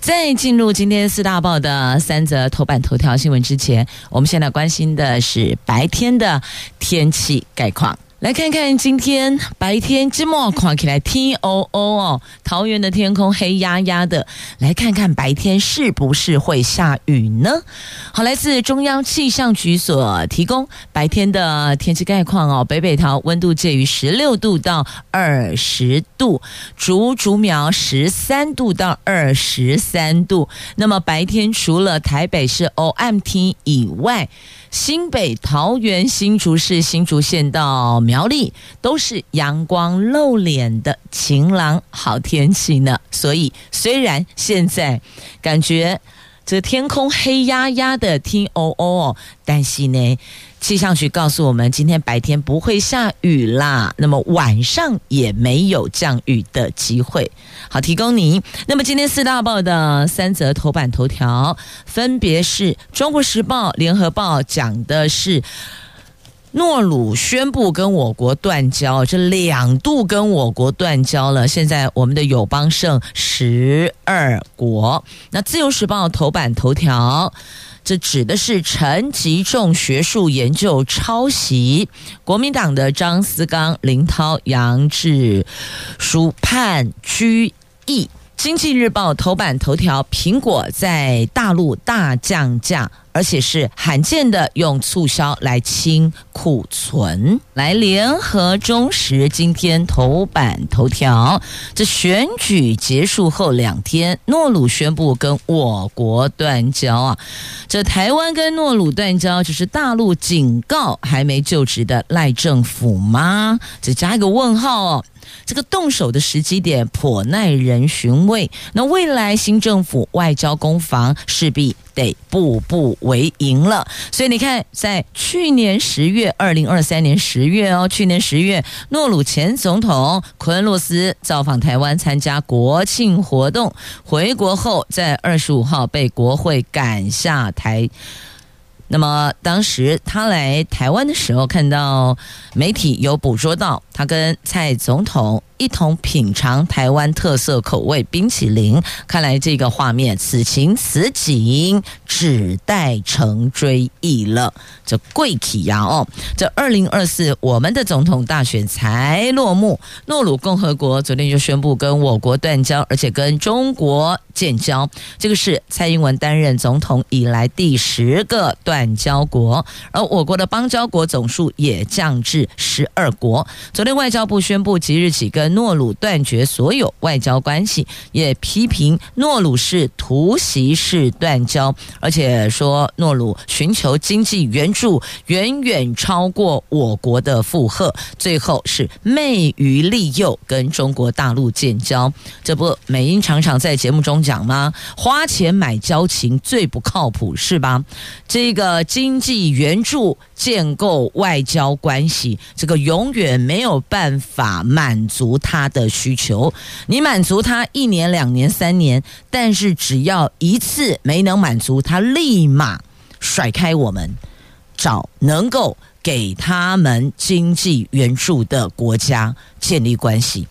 在进入今天四大报的三则头版头条新闻之前，我们现在关心的是白天的天气概况。来看看今天白天这么看起来天哦哦哦，桃园的天空黑压压的。来看看白天是不是会下雨呢？好，来自中央气象局所提供白天的天气概况哦。北北桃温度介于十六度到二十度，竹竹苗十三度到二十三度。那么白天除了台北市 OMT 以外，新北、桃园、新竹市、新竹县到苗栗都是阳光露脸的晴朗好天气呢。所以，虽然现在感觉这天空黑压压的，听哦哦，但是呢。气象局告诉我们，今天白天不会下雨啦，那么晚上也没有降雨的机会。好，提供你。那么今天四大报的三则头版头条，分别是《中国时报》、《联合报》讲的是诺鲁宣布跟我国断交，这两度跟我国断交了。现在我们的友邦剩十二国。那《自由时报》头版头条。这指的是陈吉仲学术研究抄袭，国民党的张思刚、林涛、杨志书判拘役。经济日报头版头条：苹果在大陆大降价，而且是罕见的用促销来清库存。来，联合中时今天头版头条：这选举结束后两天，诺鲁宣布跟我国断交啊！这台湾跟诺鲁断交，就是大陆警告还没就职的赖政府吗？这加一个问号哦。这个动手的时机点颇耐人寻味。那未来新政府外交攻防势必得步步为营了。所以你看，在去年十月，二零二三年十月哦，去年十月，诺鲁前总统奎恩洛斯造访台湾参加国庆活动，回国后在二十五号被国会赶下台。那么当时他来台湾的时候，看到媒体有捕捉到他跟蔡总统一同品尝台湾特色口味冰淇淋。看来这个画面，此情此景，只待成追忆了。这贵体呀哦，这二零二四我们的总统大选才落幕，诺鲁共和国昨天就宣布跟我国断交，而且跟中国建交。这个是蔡英文担任总统以来第十个断。断交国，而我国的邦交国总数也降至十二国。昨天外交部宣布，即日起跟诺鲁断绝所有外交关系，也批评诺鲁是突袭式断交，而且说诺鲁寻求经济援助远远超过我国的负荷，最后是昧于利诱跟中国大陆建交。这不，美英常常在节目中讲吗？花钱买交情最不靠谱，是吧？这个。呃，经济援助建构外交关系，这个永远没有办法满足他的需求。你满足他一年、两年、三年，但是只要一次没能满足，他立马甩开我们，找能够给他们经济援助的国家建立关系。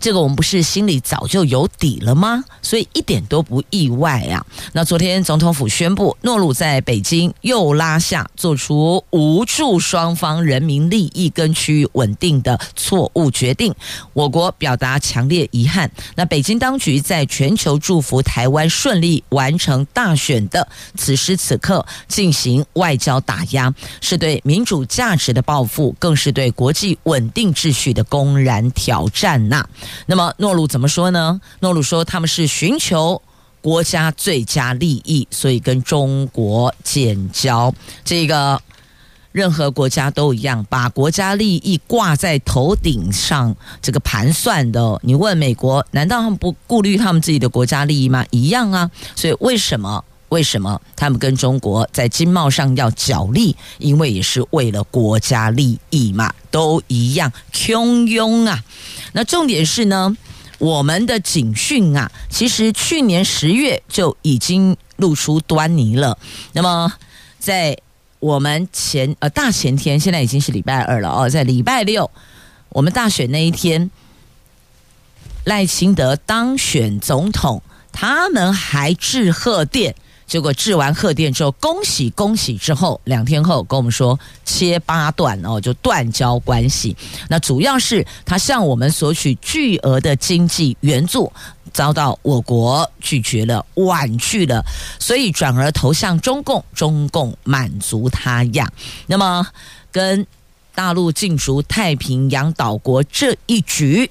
这个我们不是心里早就有底了吗？所以一点都不意外啊。那昨天总统府宣布，诺鲁在北京又拉下做出无助双方人民利益跟区域稳定的错误决定，我国表达强烈遗憾。那北京当局在全球祝福台湾顺利完成大选的此时此刻进行外交打压，是对民主价值的报复，更是对国际稳定秩序的公然挑战呐。那么诺鲁怎么说呢？诺鲁说他们是寻求国家最佳利益，所以跟中国建交。这个任何国家都一样，把国家利益挂在头顶上，这个盘算的。你问美国，难道他们不顾虑他们自己的国家利益吗？一样啊。所以为什么为什么他们跟中国在经贸上要角力？因为也是为了国家利益嘛，都一样汹涌啊。那重点是呢，我们的警讯啊，其实去年十月就已经露出端倪了。那么在我们前呃大前天，现在已经是礼拜二了哦，在礼拜六我们大选那一天，赖清德当选总统，他们还致贺电。结果致完贺电之后，恭喜恭喜！之后两天后跟我们说切八段哦，就断交关系。那主要是他向我们索取巨额的经济援助，遭到我国拒绝了，婉拒了，所以转而投向中共，中共满足他呀。那么跟大陆竞逐太平洋岛国这一局。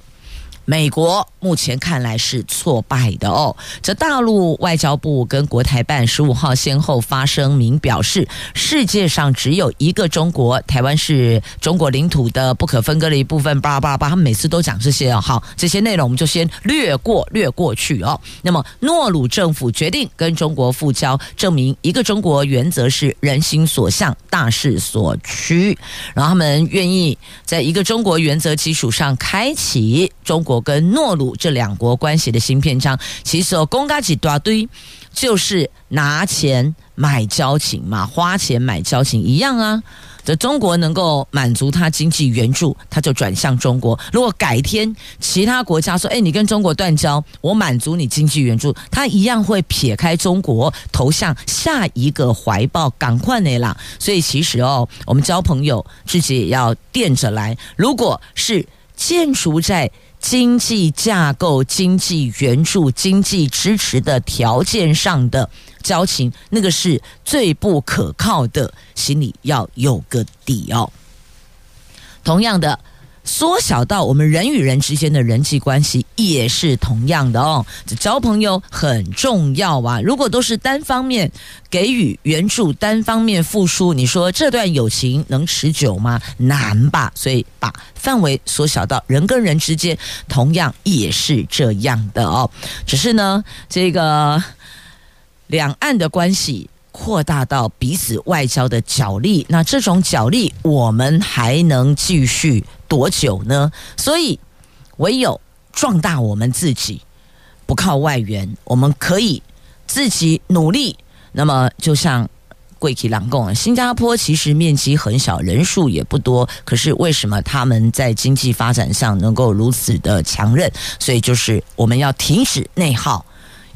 美国目前看来是挫败的哦。这大陆外交部跟国台办十五号先后发声明表示，世界上只有一个中国，台湾是中国领土的不可分割的一部分。巴拉巴拉巴，他们每次都讲这些哦。好，这些内容我们就先略过，略过去哦。那么，诺鲁政府决定跟中国复交，证明一个中国原则是人心所向、大势所趋。然后他们愿意在一个中国原则基础上开启中国。跟诺鲁这两国关系的新篇章，其实哦，公家几大堆，就是拿钱买交情嘛，花钱买交情一样啊。这中国能够满足他经济援助，他就转向中国。如果改天其他国家说：“哎，你跟中国断交，我满足你经济援助”，他一样会撇开中国，投向下一个怀抱，赶快的啦。所以其实哦，我们交朋友自己也要垫着来。如果是建筑在经济架构、经济援助、经济支持的条件上的交情，那个是最不可靠的，心里要有个底哦。同样的。缩小到我们人与人之间的人际关系也是同样的哦，这交朋友很重要啊。如果都是单方面给予援助、单方面付出，你说这段友情能持久吗？难吧。所以把范围缩小到人跟人之间，同样也是这样的哦。只是呢，这个两岸的关系。扩大到彼此外交的角力，那这种角力我们还能继续多久呢？所以唯有壮大我们自己，不靠外援，我们可以自己努力。那么就像贵体郎共，新加坡其实面积很小，人数也不多，可是为什么他们在经济发展上能够如此的强韧？所以就是我们要停止内耗。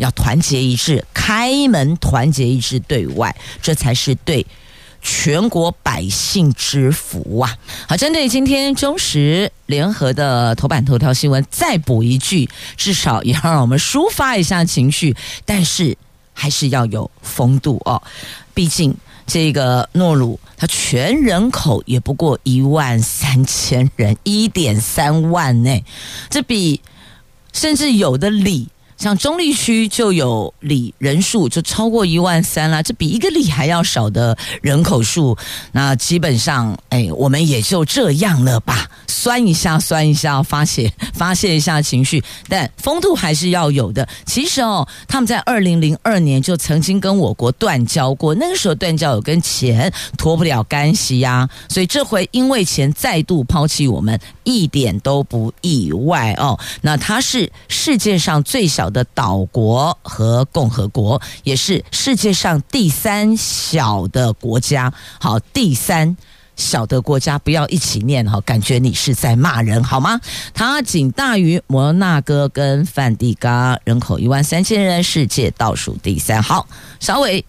要团结一致，开门团结一致对外，这才是对全国百姓之福啊！好，针对今天中时联合的头版头条新闻，再补一句，至少也要让我们抒发一下情绪，但是还是要有风度哦。毕竟这个诺鲁，它全人口也不过一万三千人，一点三万呢，这比甚至有的里。像中立区就有里人数就超过一万三啦，这比一个里还要少的人口数，那基本上，哎，我们也就这样了吧，酸一下，酸一下，发泄发泄一下情绪，但风度还是要有的。其实哦，他们在二零零二年就曾经跟我国断交过，那个时候断交有跟钱脱不了干系呀，所以这回因为钱再度抛弃我们，一点都不意外哦。那它是世界上最小的岛国和共和国，也是世界上第三小的国家。好，第三小的国家，不要一起念哈，感觉你是在骂人好吗？它仅大于摩纳哥跟梵蒂冈，人口一万三千人，世界倒数第三。好，小伟。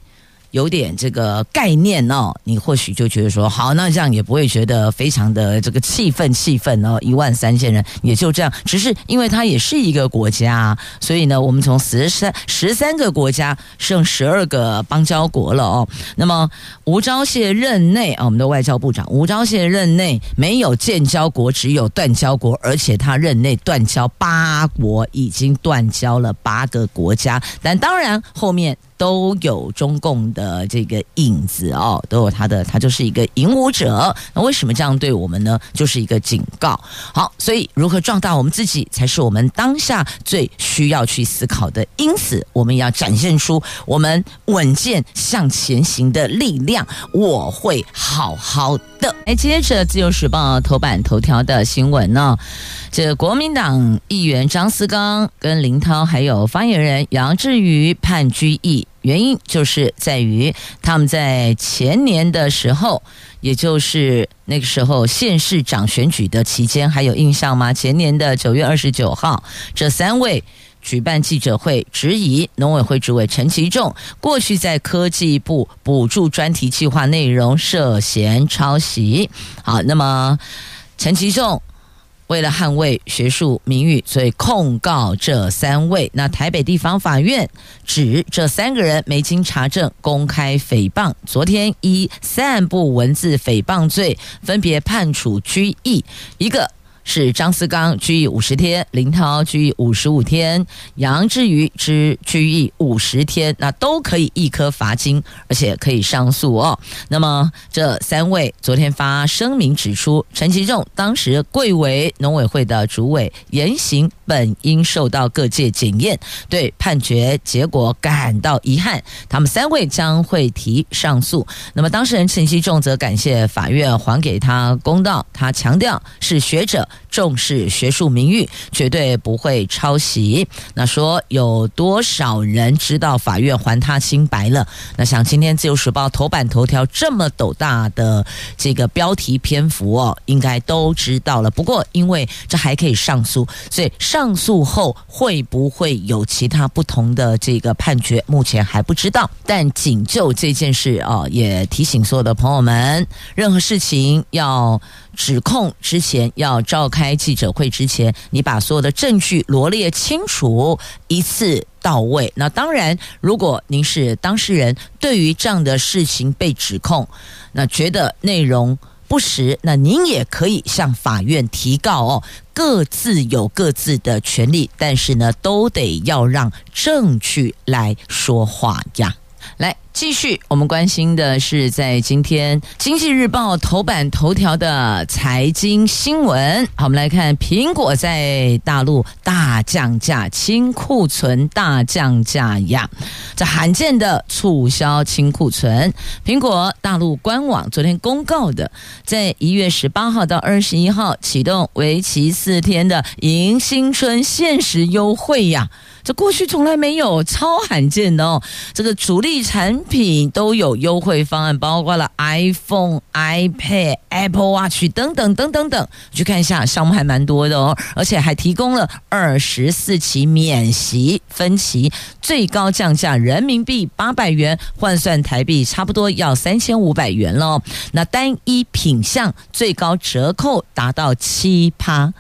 有点这个概念哦，你或许就觉得说好，那这样也不会觉得非常的这个气愤气愤哦。一万三千人也就这样，只是因为它也是一个国家，所以呢，我们从十三十三个国家剩十二个邦交国了哦。那么吴钊燮任内啊，我们的外交部长吴钊燮任内没有建交国，只有断交国，而且他任内断交八国，已经断交了八个国家，但当然后面。都有中共的这个影子哦，都有他的，他就是一个引武者。那为什么这样对我们呢？就是一个警告。好，所以如何壮大我们自己，才是我们当下最需要去思考的。因此，我们要展现出我们稳健向前行的力量。我会好好的。来，接着《自由时报》头版头条的新闻呢，这国民党议员张思刚跟林涛还有发言人杨志瑜判居役，原因就是在于他们在前年的时候，也就是那个时候县市长选举的期间，还有印象吗？前年的九月二十九号，这三位。举办记者会，质疑农委会主委陈其仲过去在科技部补助专题计划内容涉嫌抄袭。好，那么陈其仲为了捍卫学术名誉，所以控告这三位。那台北地方法院指这三个人没经查证公开诽谤，昨天依散布文字诽谤罪，分别判处拘役一个。是张思刚拘役五十天，林涛拘役五十五天，杨志瑜之拘役五十天，那都可以一颗罚金，而且可以上诉哦。那么这三位昨天发声明指出，陈其仲当时贵为农委会的主委，言行本应受到各界检验，对判决结果感到遗憾。他们三位将会提上诉。那么当事人陈其仲则感谢法院还给他公道，他强调是学者。重视学术名誉，绝对不会抄袭。那说有多少人知道法院还他清白了？那像今天自由时报头版头条这么斗大的这个标题篇幅哦，应该都知道了。不过因为这还可以上诉，所以上诉后会不会有其他不同的这个判决，目前还不知道。但仅就这件事哦，也提醒所有的朋友们，任何事情要。指控之前要召开记者会之前，你把所有的证据罗列清楚，一次到位。那当然，如果您是当事人，对于这样的事情被指控，那觉得内容不实，那您也可以向法院提告哦。各自有各自的权利，但是呢，都得要让证据来说话呀。来。继续，我们关心的是在今天《经济日报》头版头条的财经新闻。好，我们来看苹果在大陆大降价，清库存大降价呀！这罕见的促销清库存。苹果大陆官网昨天公告的，在一月十八号到二十一号启动为期四天的迎新春限时优惠呀！这过去从来没有，超罕见的哦！这个主力产品都有优惠方案，包括了 iPhone、iPad、Apple Watch 等等等等等。去看一下，项目还蛮多的哦，而且还提供了二十四期免息分期，最高降价人民币八百元，换算台币差不多要三千五百元喽。那单一品项最高折扣达到七趴。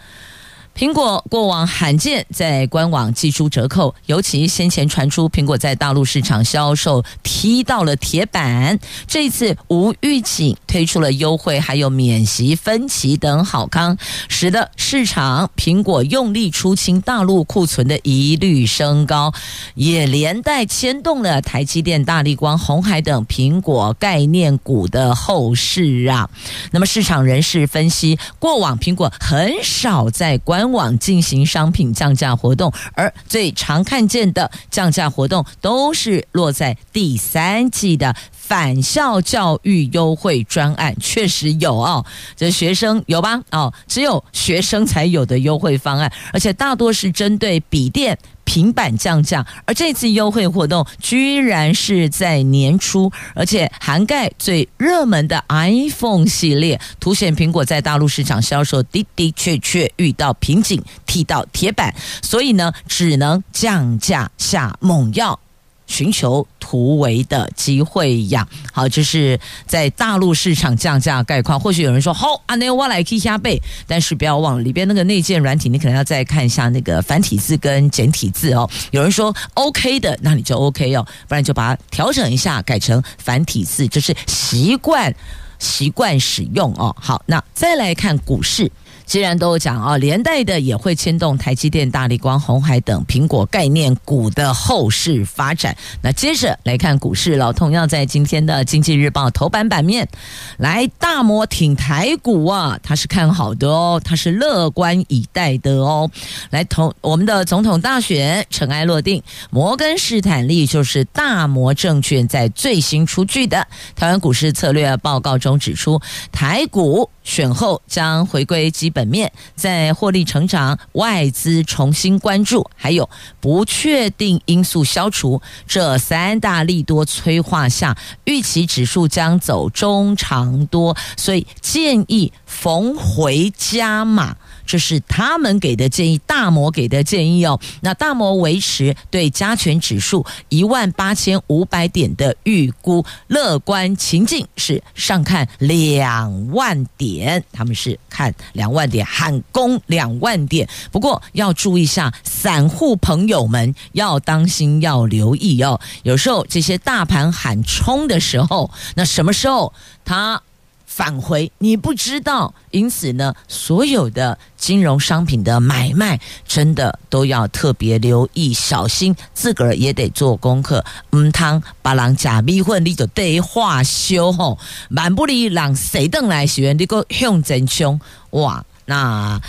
苹果过往罕见在官网寄出折扣，尤其先前传出苹果在大陆市场销售踢到了铁板，这次无预警推出了优惠，还有免息分期等好康，使得市场苹果用力出清大陆库存的疑虑升高，也连带牵动了台积电、大立光、红海等苹果概念股的后市啊。那么市场人士分析，过往苹果很少在官官网进行商品降价活动，而最常看见的降价活动都是落在第三季的返校教育优惠专案，确实有哦，这学生有吧？哦，只有学生才有的优惠方案，而且大多是针对笔电。平板降价，而这次优惠活动居然是在年初，而且涵盖最热门的 iPhone 系列，凸显苹果在大陆市场销售的的确确遇到瓶颈，踢到铁板，所以呢，只能降价下猛药。寻求突围的机会呀！好，就是在大陆市场降价概况。或许有人说：“好，阿内我来 K 下背。”但是不要忘了里边那个内建软体，你可能要再看一下那个繁体字跟简体字哦。有人说 OK 的，那你就 OK 哦，不然就把它调整一下，改成繁体字，就是习惯习惯使用哦。好，那再来看股市。既然都讲啊，连带的也会牵动台积电、大立光、鸿海等苹果概念股的后市发展。那接着来看股市了，同样在今天的《经济日报》头版版面，来大摩挺台股啊，他是看好的哦，他是乐观以待的哦。来同我们的总统大选尘埃落定，摩根士坦利就是大摩证券在最新出具的台湾股市策略报告中指出，台股。选后将回归基本面，在获利成长、外资重新关注，还有不确定因素消除这三大利多催化下，预期指数将走中长多，所以建议逢回加码。这是他们给的建议，大摩给的建议哦。那大摩维持对加权指数一万八千五百点的预估，乐观情境是上看两万点，他们是看两万点，喊攻两万点。不过要注意一下，散户朋友们要当心，要留意哦。有时候这些大盘喊冲的时候，那什么时候它？返回你不知道，因此呢，所有的金融商品的买卖真的都要特别留意，小心，自个儿也得做功课。唔通把人假逼混，你就得化修吼，万不离让谁等来学，你个向真凶哇，那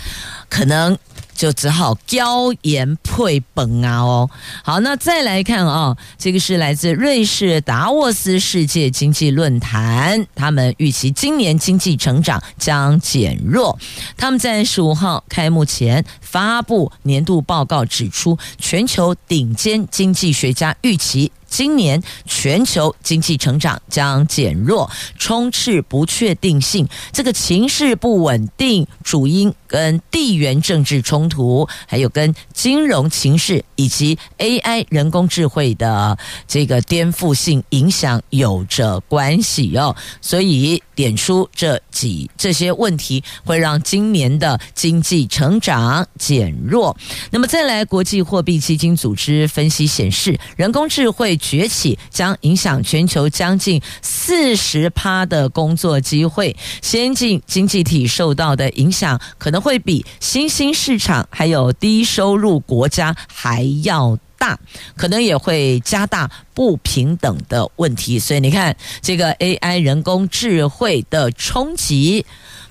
可能。就只好椒盐配本啊！哦，好，那再来看啊、这个是来自瑞士达沃斯世界经济论坛，他们预期今年经济成长将减弱。他们在十五号开幕前发布年度报告，指出全球顶尖经济学家预期。今年全球经济成长将减弱，充斥不确定性。这个情势不稳定，主因跟地缘政治冲突，还有跟金融情势以及 AI 人工智慧的这个颠覆性影响有着关系哦。所以点出这几这些问题，会让今年的经济成长减弱。那么再来，国际货币基金组织分析显示，人工智慧。崛起将影响全球将近四十趴的工作机会，先进经济体受到的影响可能会比新兴市场还有低收入国家还要大，可能也会加大不平等的问题。所以你看，这个 AI 人工智慧的冲击，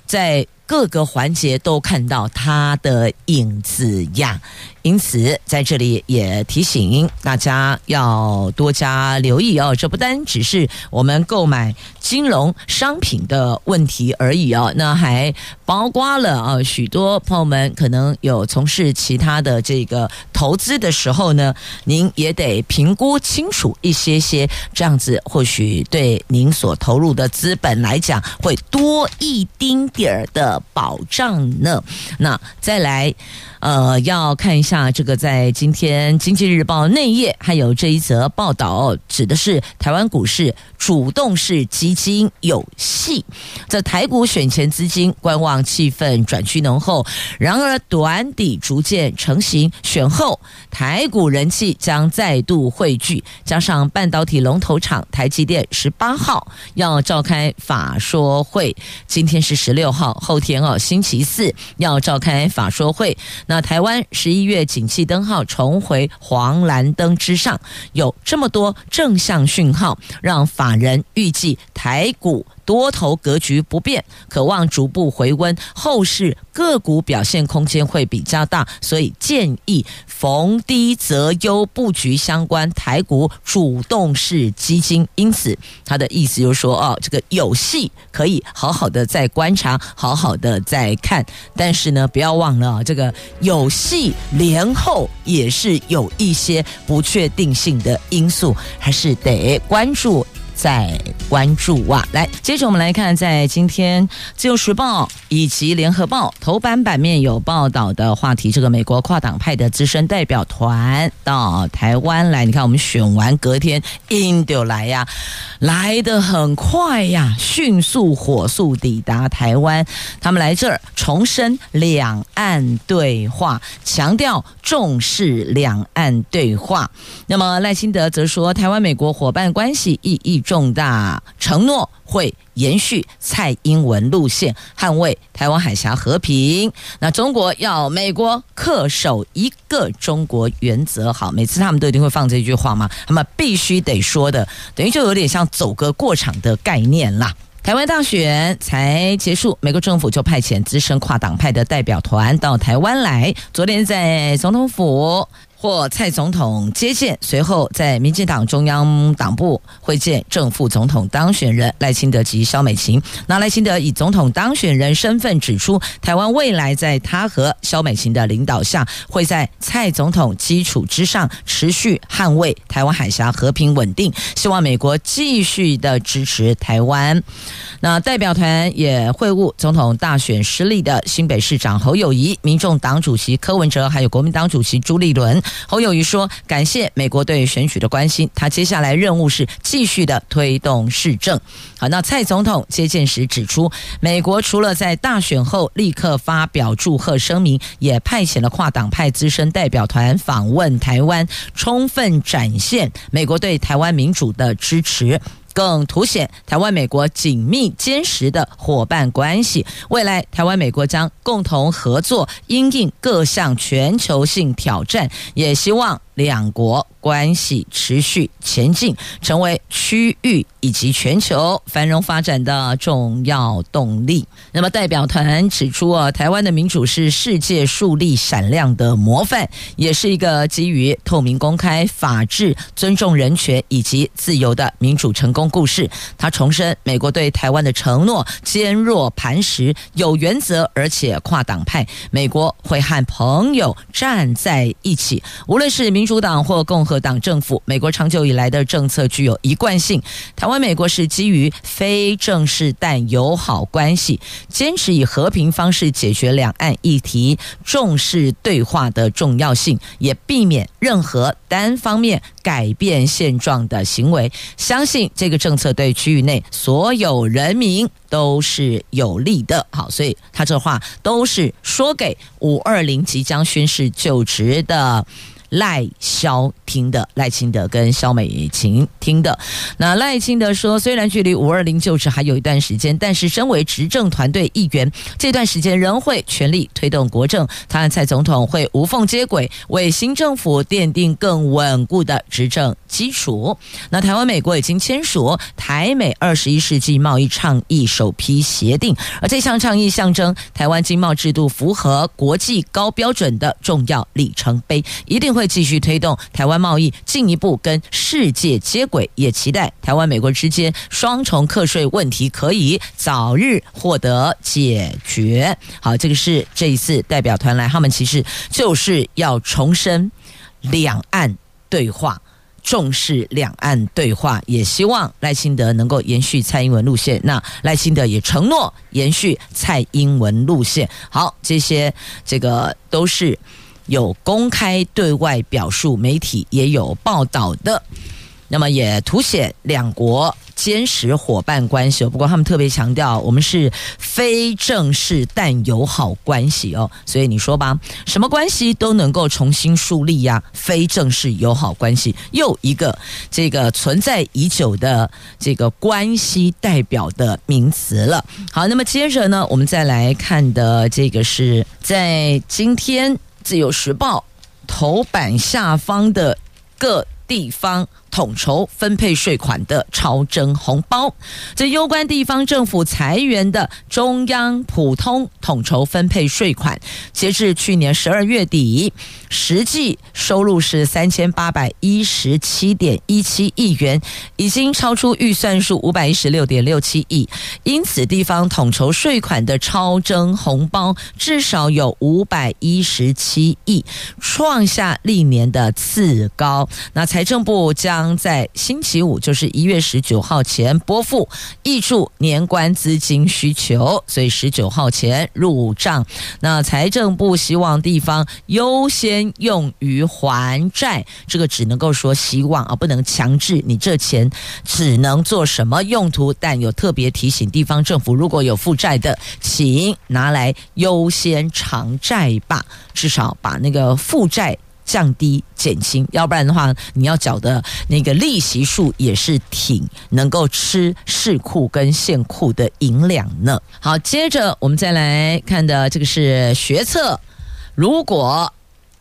在各个环节都看到它的影子呀。因此，在这里也提醒大家要多加留意哦。这不单只是我们购买金融商品的问题而已哦，那还包括了啊，许多朋友们可能有从事其他的这个投资的时候呢，您也得评估清楚一些些，这样子或许对您所投入的资本来讲会多一丁点儿的保障呢。那再来。呃，要看一下那这个，在今天《经济日报》内页还有这一则报道，指的是台湾股市主动式基金有戏。这台股选前资金观望气氛转趋浓厚，然而短底逐渐成型，选后台股人气将再度汇聚。加上半导体龙头厂台积电十八号要召开法说会，今天是十六号，后天哦，星期四要召开法说会。那台湾十一月景气灯号重回黄蓝灯之上，有这么多正向讯号，让法人预计台股。多头格局不变，可望逐步回温，后市个股表现空间会比较大，所以建议逢低择优布局相关台股主动式基金。因此，他的意思就是说，哦，这个有戏可以好好的再观察，好好的再看。但是呢，不要忘了，这个有戏连后也是有一些不确定性的因素，还是得关注。在关注哇，来，接着我们来看，在今天《自由时报》以及《联合报》头版版面有报道的话题，这个美国跨党派的资深代表团到台湾来，你看我们选完隔天，印度来呀，来得很快呀，迅速火速抵达台湾，他们来这儿重申两岸对话，强调重视两岸对话。那么赖清德则说，台湾美国伙伴关系意义重大。承诺会延续蔡英文路线，捍卫台湾海峡和平。那中国要美国恪守一个中国原则。好，每次他们都一定会放这句话嘛，他们必须得说的，等于就有点像走个过场的概念啦。台湾大选才结束，美国政府就派遣资深跨党派的代表团到台湾来。昨天在总统府。或蔡总统接见，随后在民进党中央党部会见正副总统当选人赖清德及萧美琴。那赖清德以总统当选人身份指出，台湾未来在他和萧美琴的领导下，会在蔡总统基础之上持续捍卫台湾海峡和平稳定。希望美国继续的支持台湾。那代表团也会晤总统大选失利的新北市长侯友谊、民众党主席柯文哲，还有国民党主席朱立伦。侯友谊说：“感谢美国对选举的关心，他接下来任务是继续的推动市政。”好，那蔡总统接见时指出，美国除了在大选后立刻发表祝贺声明，也派遣了跨党派资深代表团访问台湾，充分展现美国对台湾民主的支持。更凸显台湾美国紧密坚实的伙伴关系，未来台湾美国将共同合作，应应各项全球性挑战，也希望两国关系持续前进，成为区域以及全球繁荣发展的重要动力。那么代表团指出啊，台湾的民主是世界树立闪亮的模范，也是一个基于透明、公开、法治、尊重人权以及自由的民主成功故事。他重申美国对台湾的承诺坚若磐石，有原则，而且跨党派。美国会和朋友站在一起，无论是民民主党或共和党政府，美国长久以来的政策具有一贯性。台湾美国是基于非正式但友好关系，坚持以和平方式解决两岸议题，重视对话的重要性，也避免任何单方面改变现状的行为。相信这个政策对区域内所有人民都是有利的。好，所以他这话都是说给五二零即将宣誓就职的。赖萧听的，赖清德跟萧美琴听的。那赖清德说，虽然距离五二零就职还有一段时间，但是身为执政团队一员，这段时间仍会全力推动国政。他和蔡总统会无缝接轨，为新政府奠定更稳固的执政基础。那台湾美国已经签署台美二十一世纪贸易倡议首批协定，而这项倡议象征台湾经贸制度符合国际高标准的重要里程碑，一定会。继续推动台湾贸易进一步跟世界接轨，也期待台湾美国之间双重课税问题可以早日获得解决。好，这个是这一次代表团来，他们其实就是要重申两岸对话，重视两岸对话，也希望赖清德能够延续蔡英文路线。那赖清德也承诺延续蔡英文路线。好，这些这个都是。有公开对外表述，媒体也有报道的，那么也凸显两国坚实伙伴关系哦。不过他们特别强调，我们是非正式但友好关系哦。所以你说吧，什么关系都能够重新树立呀？非正式友好关系，又一个这个存在已久的这个关系代表的名词了。好，那么接着呢，我们再来看的这个是在今天。自由时报头版下方的各地方。统筹分配税款的超征红包，这攸关地方政府财源的中央普通统筹分配税款，截至去年十二月底，实际收入是三千八百一十七点一七亿元，已经超出预算数五百一十六点六七亿，因此地方统筹税款的超征红包至少有五百一十七亿，创下历年的次高。那财政部将在星期五，就是一月十九号前拨付挹注年关资金需求，所以十九号前入账。那财政部希望地方优先用于还债，这个只能够说希望啊，不能强制你这钱只能做什么用途。但有特别提醒地方政府，如果有负债的，请拿来优先偿债吧，至少把那个负债。降低减轻，要不然的话，你要缴的那个利息数也是挺能够吃市库跟县库的银两呢。好，接着我们再来看的这个是学测，如果。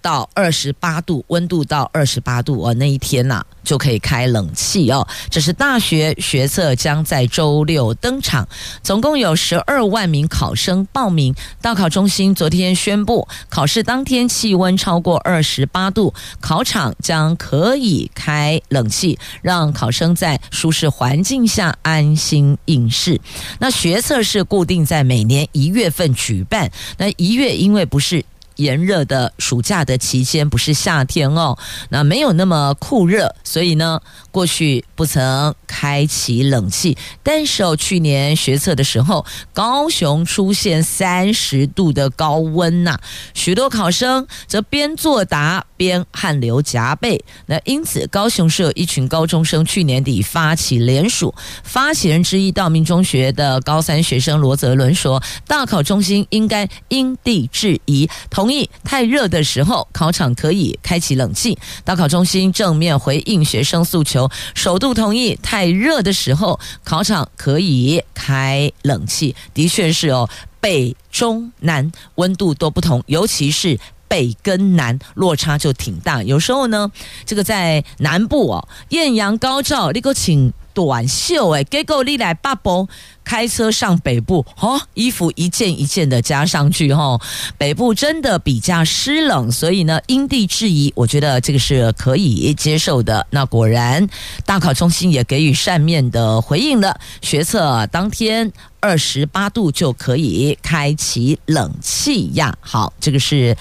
到二十八度，温度到二十八度哦，那一天呐、就可以开冷气哦。这是大学学测将在周六登场，总共有十二万名考生报名。到考中心昨天宣布，考试当天气温超过二十八度，考场将可以开冷气，让考生在舒适环境下安心应试。那学测是固定在每年一月份举办，那一月因为不是。炎热的暑假的期间不是夏天哦，那没有那么酷热，所以呢，过去不曾开启冷气。但是哦，去年学测的时候，高雄出现三十度的高温呐，许多考生则边作答边汗流浃背。那因此，高雄市有一群高中生去年底发起联署，发起人之一道明中学的高三学生罗泽伦说：“大考中心应该因地制宜。”同意太热的时候，考场可以开启冷气。大考中心正面回应学生诉求，首度同意太热的时候，考场可以开冷气。的确是哦，北中南温度都不同，尤其是北跟南落差就挺大。有时候呢，这个在南部哦，艳阳高照，你给我请短袖诶，结果你来八波。开车上北部，哦，衣服一件一件的加上去，哈，北部真的比较湿冷，所以呢，因地制宜，我觉得这个是可以接受的。那果然，大考中心也给予善面的回应了。学测当天二十八度就可以开启冷气呀。好，这个是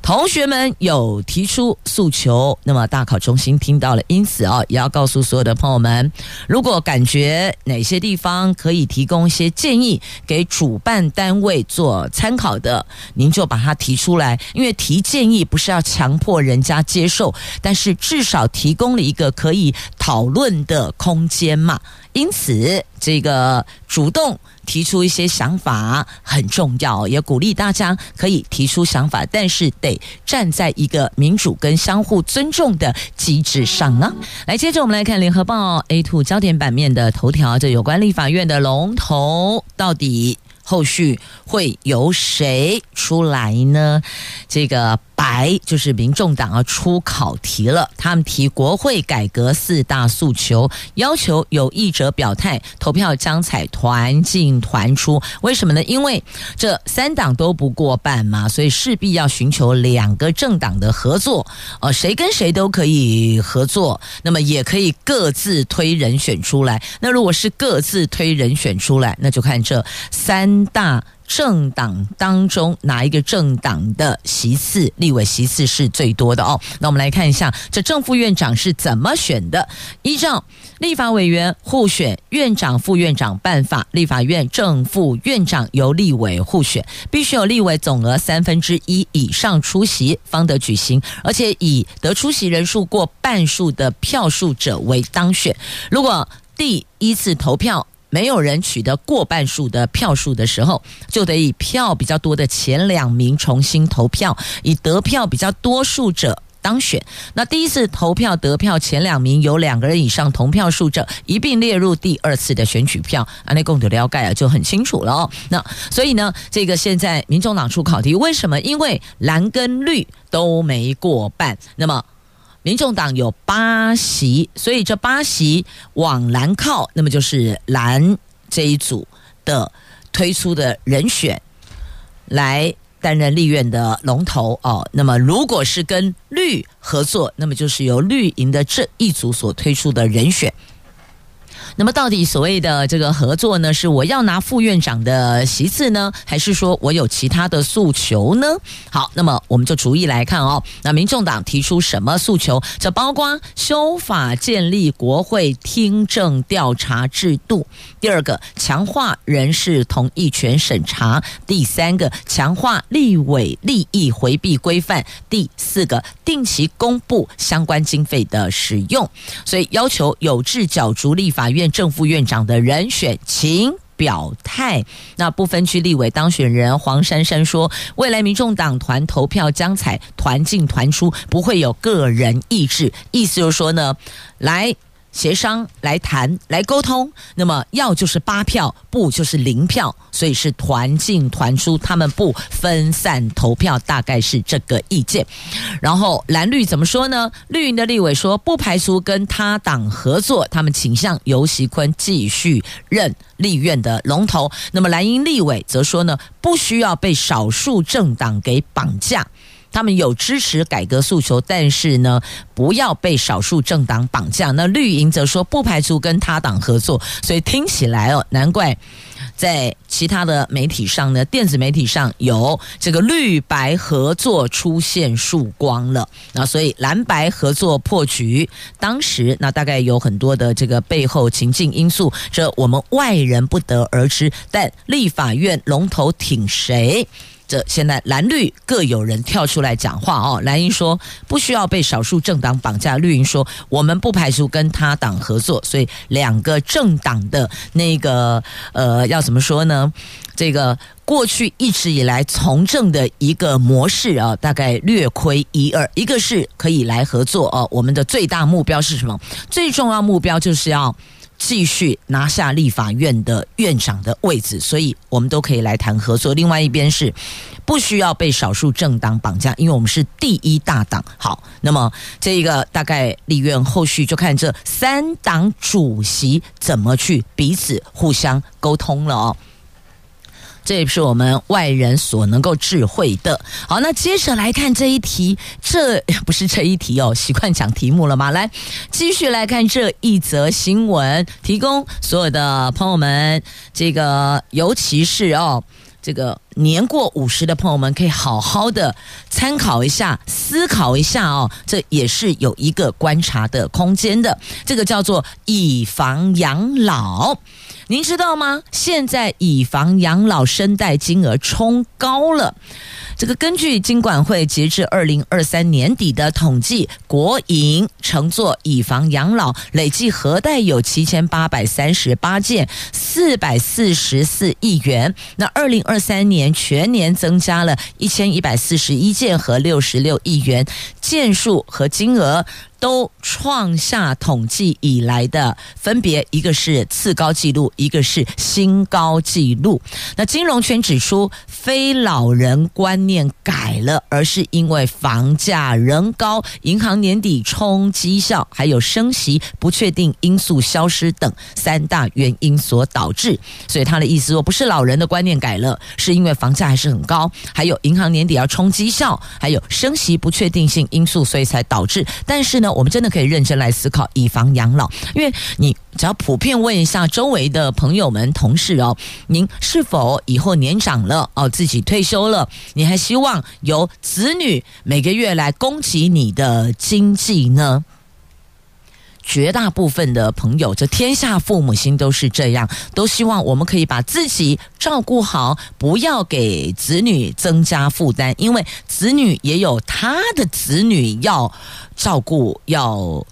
同学们有提出诉求，那么大考中心听到了，因此啊，也要告诉所有的朋友们，如如果感觉哪些地方可以。提供一些建议给主办单位做参考的，您就把它提出来。因为提建议不是要强迫人家接受，但是至少提供了一个可以讨论的空间嘛。因此，这个主动提出一些想法很重要，也鼓励大家可以提出想法，但是得站在一个民主跟相互尊重的机制上啊。来，接着我们来看《联合报》A two 焦点版面的头条，这有关立法院的龙头到底。后续会由谁出来呢？这个白就是民众党要出考题了。他们提国会改革四大诉求，要求有意者表态，投票将采团进团出。为什么呢？因为这三党都不过半嘛，所以势必要寻求两个政党的合作。呃，谁跟谁都可以合作，那么也可以各自推人选出来。那如果是各自推人选出来，那就看这三。大政党当中哪一个政党的席次，立委席次是最多的哦？那我们来看一下这正副院长是怎么选的。依照立法委员互选院长、副院长办法，立法院正副院长由立委互选，必须有立委总额三分之一以上出席方得举行，而且以得出席人数过半数的票数者为当选。如果第一次投票，没有人取得过半数的票数的时候，就得以票比较多的前两名重新投票，以得票比较多数者当选。那第一次投票得票前两名有两个人以上同票数者，一并列入第二次的选举票。啊，那共同了解啊，就很清楚了。那所以呢，这个现在民众党出考题，为什么？因为蓝跟绿都没过半。那么。民众党有八席，所以这八席往蓝靠，那么就是蓝这一组的推出的人选来担任立院的龙头哦。那么如果是跟绿合作，那么就是由绿营的这一组所推出的人选。那么，到底所谓的这个合作呢？是我要拿副院长的席次呢，还是说我有其他的诉求呢？好，那么我们就逐一来看哦。那民众党提出什么诉求？这包括修法建立国会听证调查制度；第二个，强化人事同意权审查；第三个，强化立委利益回避规范；第四个，定期公布相关经费的使用。所以要求有志角逐立法院。正副院长的人选，请表态。那不分区立委当选人黄珊珊说，未来民众党团投票将采团进团出，不会有个人意志。意思就是说呢，来。协商来谈来沟通，那么要就是八票，不就是零票，所以是团进团出，他们不分散投票，大概是这个意见。然后蓝绿怎么说呢？绿营的立委说不排除跟他党合作，他们倾向游锡堃继续任立院的龙头。那么蓝营立委则说呢，不需要被少数政党给绑架。他们有支持改革诉求，但是呢，不要被少数政党绑架。那绿营则说不排除跟他党合作，所以听起来哦，难怪在其他的媒体上呢，电子媒体上有这个绿白合作出现曙光了。那所以蓝白合作破局，当时那大概有很多的这个背后情境因素，这我们外人不得而知。但立法院龙头挺谁？这现在蓝绿各有人跳出来讲话哦，蓝营说不需要被少数政党绑架，绿营说我们不排除跟他党合作，所以两个政党的那个呃要怎么说呢？这个过去一直以来从政的一个模式啊，大概略亏一二。一个是可以来合作哦，我们的最大目标是什么？最重要目标就是要。继续拿下立法院的院长的位置，所以我们都可以来谈合作。另外一边是不需要被少数政党绑架，因为我们是第一大党。好，那么这一个大概立院后续就看这三党主席怎么去彼此互相沟通了哦。这也是我们外人所能够智慧的。好，那接着来看这一题，这不是这一题哦，习惯讲题目了吗？来，继续来看这一则新闻，提供所有的朋友们，这个尤其是哦，这个年过五十的朋友们，可以好好的参考一下、思考一下哦，这也是有一个观察的空间的。这个叫做以房养老。您知道吗？现在以房养老生贷金额冲高了。这个根据金管会截至二零二三年底的统计，国营承作以房养老累计核贷有七千八百三十八件，四百四十四亿元。那二零二三年全年增加了一千一百四十一件和六十六亿元，件数和金额。都创下统计以来的分别，一个是次高纪录，一个是新高纪录。那金融圈指出，非老人观念改了，而是因为房价仍高，银行年底冲绩效，还有升息不确定因素消失等三大原因所导致。所以他的意思说，不是老人的观念改了，是因为房价还是很高，还有银行年底要冲绩效，还有升息不确定性因素，所以才导致。但是呢，我们真的可以认真来思考以防养老，因为你只要普遍问一下周围的朋友们、同事哦，您是否以后年长了哦，自己退休了，你还希望由子女每个月来供给你的经济呢？绝大部分的朋友，这天下父母心都是这样，都希望我们可以把自己照顾好，不要给子女增加负担，因为子女也有他的子女要照顾，要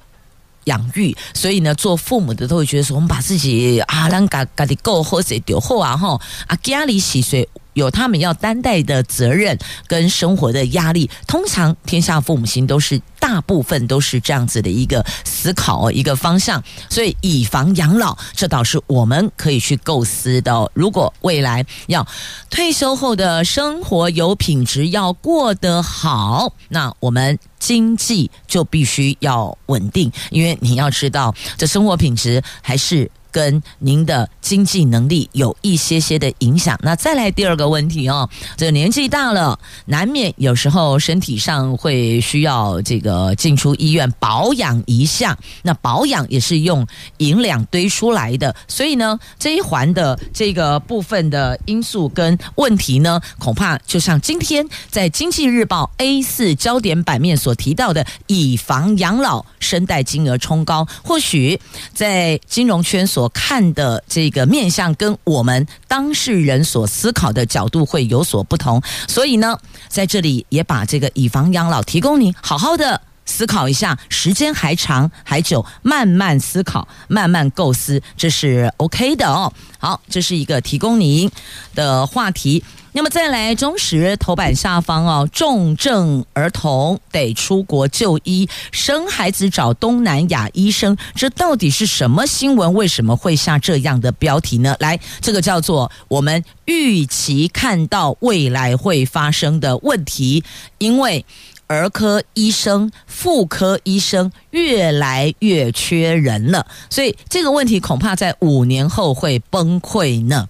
养育，所以呢，做父母的都会觉得说，我们把自己啊，让家家的够喝水丢后啊，哈啊家里洗水。有他们要担待的责任跟生活的压力，通常天下父母心都是大部分都是这样子的一个思考一个方向，所以以房养老，这倒是我们可以去构思的。如果未来要退休后的生活有品质，要过得好，那我们经济就必须要稳定，因为你要知道，这生活品质还是。跟您的经济能力有一些些的影响。那再来第二个问题哦，这年纪大了，难免有时候身体上会需要这个进出医院保养一下。那保养也是用银两堆出来的，所以呢，这一环的这个部分的因素跟问题呢，恐怕就像今天在《经济日报》A4 焦点版面所提到的，以房养老生贷金额冲高，或许在金融圈所看的这个面向跟我们当事人所思考的角度会有所不同，所以呢，在这里也把这个以房养老提供您好好的思考一下，时间还长还久，慢慢思考，慢慢构思，这是 OK 的哦。好，这是一个提供您的话题。那么再来，中时头版下方哦，重症儿童得出国就医，生孩子找东南亚医生，这到底是什么新闻？为什么会下这样的标题呢？来，这个叫做我们预期看到未来会发生的问题，因为儿科医生、妇科医生越来越缺人了，所以这个问题恐怕在五年后会崩溃呢。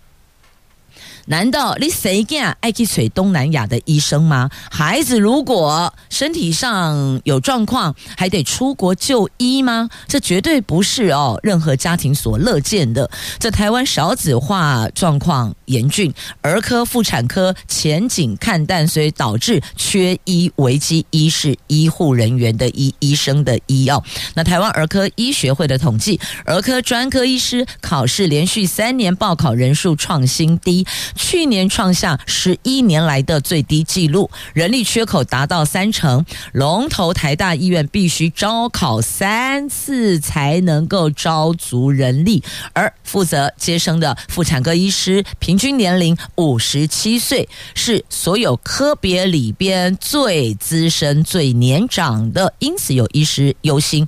难道你谁敢爱去找东南亚的医生吗？孩子如果身体上有状况，还得出国就医吗？这绝对不是哦，任何家庭所乐见的。这台湾少子化状况严峻，儿科、妇产科前景看淡，所以导致缺医危机。医是医护人员的医，医生的医哦。那台湾儿科医学会的统计，儿科专科医师考试连续三年报考人数创新低。去年创下十一年来的最低纪录，人力缺口达到三成，龙头台大医院必须招考三次才能够招足人力，而负责接生的妇产科医师平均年龄五十七岁，是所有科别里边最资深、最年长的，因此有医师忧心。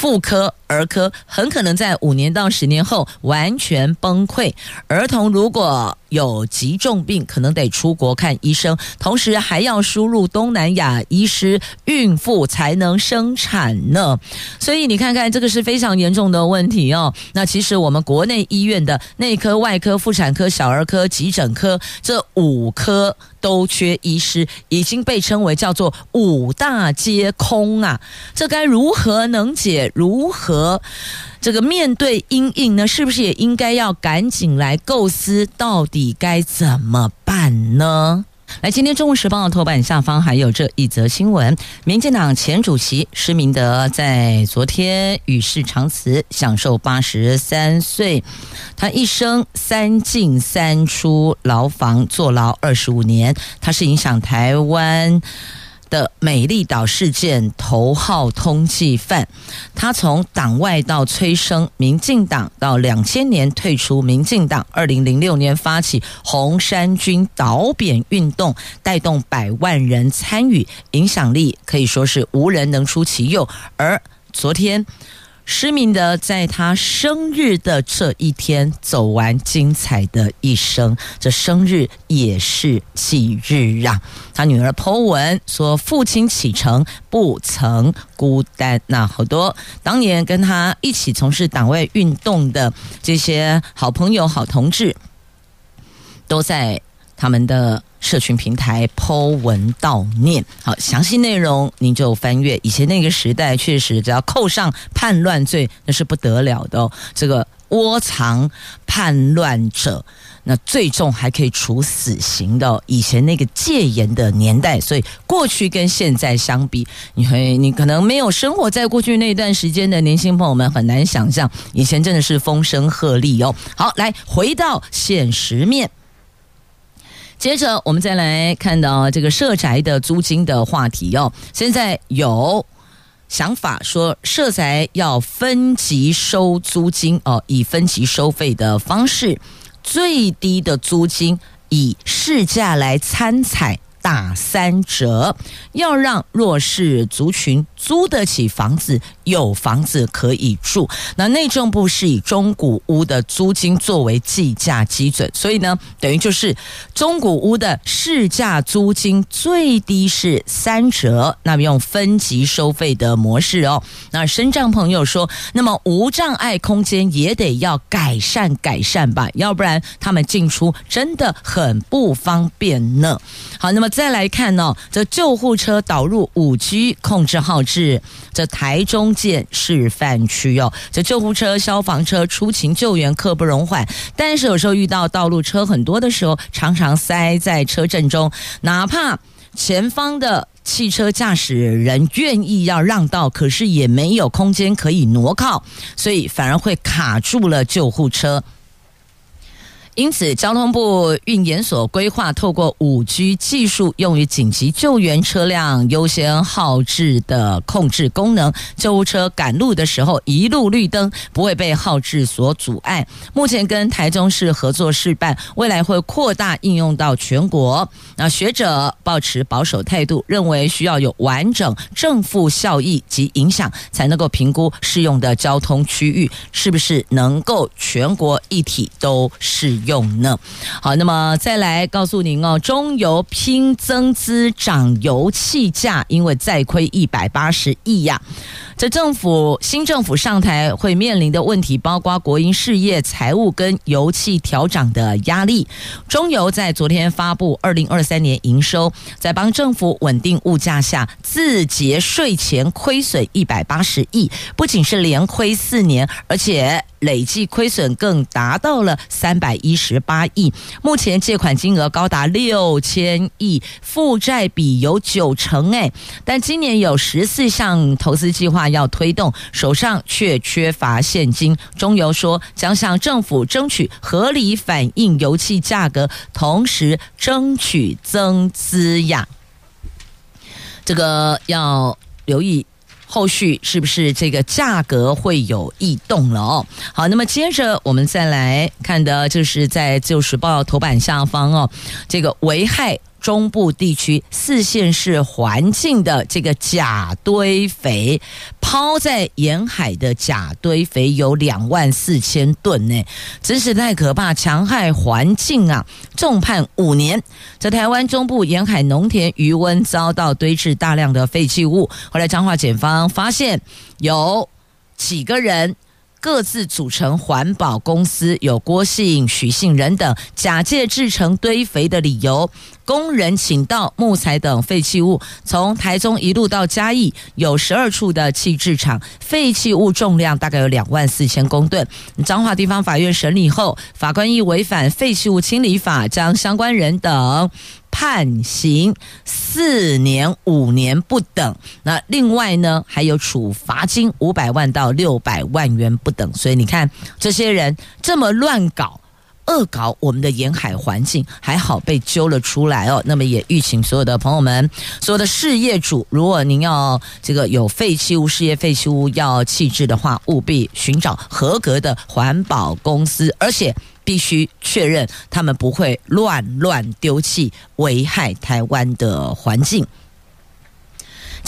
妇科、儿科很可能在五年到十年后完全崩溃。儿童如果有急重病，可能得出国看医生，同时还要输入东南亚医师，孕妇才能生产呢。所以你看看，这个是非常严重的问题哦。那其实我们国内医院的内科、外科、妇产科、小儿科、急诊科这五科都缺医师，已经被称为叫做五大皆空啊。这该如何能解？如何这个面对阴影呢？是不是也应该要赶紧来构思，到底该怎么办呢？来，今天中国时报的头版下方还有这一则新闻：民进党前主席施明德在昨天与世长辞，享受八十三岁。他一生三进三出牢房，坐牢二十五年。他是影响台湾。的美丽岛事件头号通缉犯，他从党外到催生民进党，到两千年退出民进党，二零零六年发起红衫军倒扁运动，带动百万人参与，影响力可以说是无人能出其右。而昨天。施明德在他生日的这一天走完精彩的一生，这生日也是忌日啊！他女儿 Po 文说：“父亲启程不曾孤单。”那好多当年跟他一起从事党外运动的这些好朋友、好同志，都在他们的。社群平台 Po 文悼念，好，详细内容您就翻阅。以前那个时代，确实只要扣上叛乱罪，那是不得了的哦。这个窝藏叛乱者，那最重还可以处死刑的哦。以前那个戒严的年代，所以过去跟现在相比，你会你可能没有生活在过去那段时间的年轻朋友们很难想象，以前真的是风声鹤唳哦。好，来回到现实面。接着，我们再来看到这个社宅的租金的话题哦。现在有想法说，社宅要分级收租金哦，以分级收费的方式，最低的租金以市价来参采。打三折，要让弱势族群租得起房子，有房子可以住。那内政部是以中古屋的租金作为计价基准，所以呢，等于就是中古屋的市价租金最低是三折，那么用分级收费的模式哦。那深障朋友说，那么无障碍空间也得要改善改善吧，要不然他们进出真的很不方便呢。好，那么。再来看哦，这救护车导入五 G 控制号是，这台中建示范区哦，这救护车、消防车出勤救援刻不容缓，但是有时候遇到道路车很多的时候，常常塞在车阵中，哪怕前方的汽车驾驶人愿意要让道，可是也没有空间可以挪靠，所以反而会卡住了救护车。因此，交通部运研所规划透过五 G 技术，用于紧急救援车辆优先号志的控制功能。救护车赶路的时候，一路绿灯，不会被号志所阻碍。目前跟台中市合作试办，未来会扩大应用到全国。那学者抱持保守态度，认为需要有完整正负效益及影响，才能够评估适用的交通区域是不是能够全国一体都适用用呢？好，那么再来告诉您哦，中油拼增资涨油气价，因为再亏一百八十亿呀。这政府新政府上台会面临的问题，包括国营事业财务跟油气调涨的压力。中油在昨天发布二零二三年营收，在帮政府稳定物价下，自结税前亏损一百八十亿，不仅是连亏四年，而且。累计亏损更达到了三百一十八亿，目前借款金额高达六千亿，负债比有九成诶，但今年有十四项投资计划要推动，手上却缺乏现金。中油说将向政府争取合理反映油气价格，同时争取增资呀。这个要留意。后续是不是这个价格会有异动了哦？好，那么接着我们再来看的，就是在《自由时报》头版下方哦，这个危害。中部地区四县市环境的这个甲堆肥，抛在沿海的甲堆肥有两万四千吨呢，真是太可怕，强害环境啊！重判五年。在台湾中部沿海农田余温遭到堆置大量的废弃物，后来彰化检方发现有几个人。各自组成环保公司，有郭姓、许姓人等，假借制成堆肥的理由，工人倾倒木材等废弃物，从台中一路到嘉义，有十二处的弃置场，废弃物重量大概有两万四千公吨。彰化地方法院审理后，法官依违反废弃物清理法，将相关人等。判刑四年、五年不等。那另外呢，还有处罚金五百万到六百万元不等。所以你看，这些人这么乱搞、恶搞我们的沿海环境，还好被揪了出来哦。那么也预请所有的朋友们，所有的事业主，如果您要这个有废弃物、事业废弃物要弃置的话，务必寻找合格的环保公司，而且。必须确认他们不会乱乱丢弃，危害台湾的环境。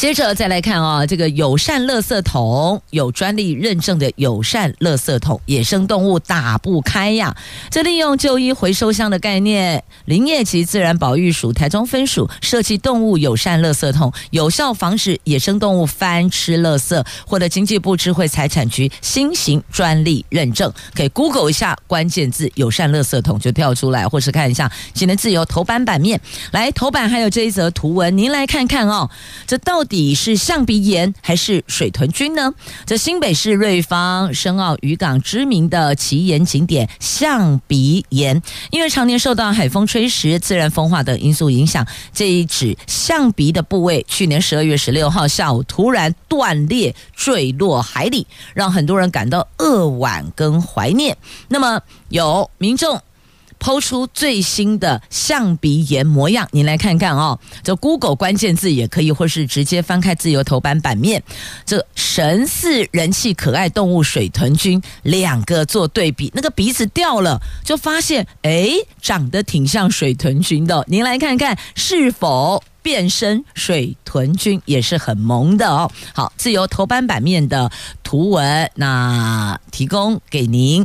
接着再来看啊，这个友善垃圾桶有专利认证的友善垃圾桶，野生动物打不开呀。这利用旧衣回收箱的概念，林业及自然保育署台中分署设计动物友善垃圾桶，有效防止野生动物翻吃垃圾，获得经济部智慧财产局新型专利认证。可以 Google 一下关键字“友善垃圾桶”就跳出来，或是看一下今天自由头版版面。来，头版还有这一则图文，您来看看哦，这到。到底是象鼻岩还是水豚菌呢？这新北市瑞芳深澳渔港知名的奇岩景点象鼻岩，因为常年受到海风吹蚀、自然风化等因素影响，这一指象鼻的部位，去年十二月十六号下午突然断裂坠落海里，让很多人感到扼腕跟怀念。那么有民众。抛出最新的象鼻岩模样，您来看看哦。这 Google 关键字也可以，或是直接翻开自由头版版面。这神似人气可爱动物水豚菌，两个做对比，那个鼻子掉了，就发现哎，长得挺像水豚菌的。您来看看是否变身水豚菌，也是很萌的哦。好，自由头版版面的图文，那提供给您。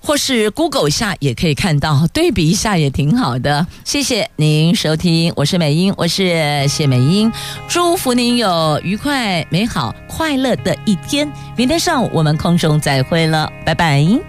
或是 Google 一下也可以看到，对比一下也挺好的。谢谢您收听，我是美英，我是谢美英，祝福您有愉快、美好、快乐的一天。明天上午我们空中再会了，拜拜。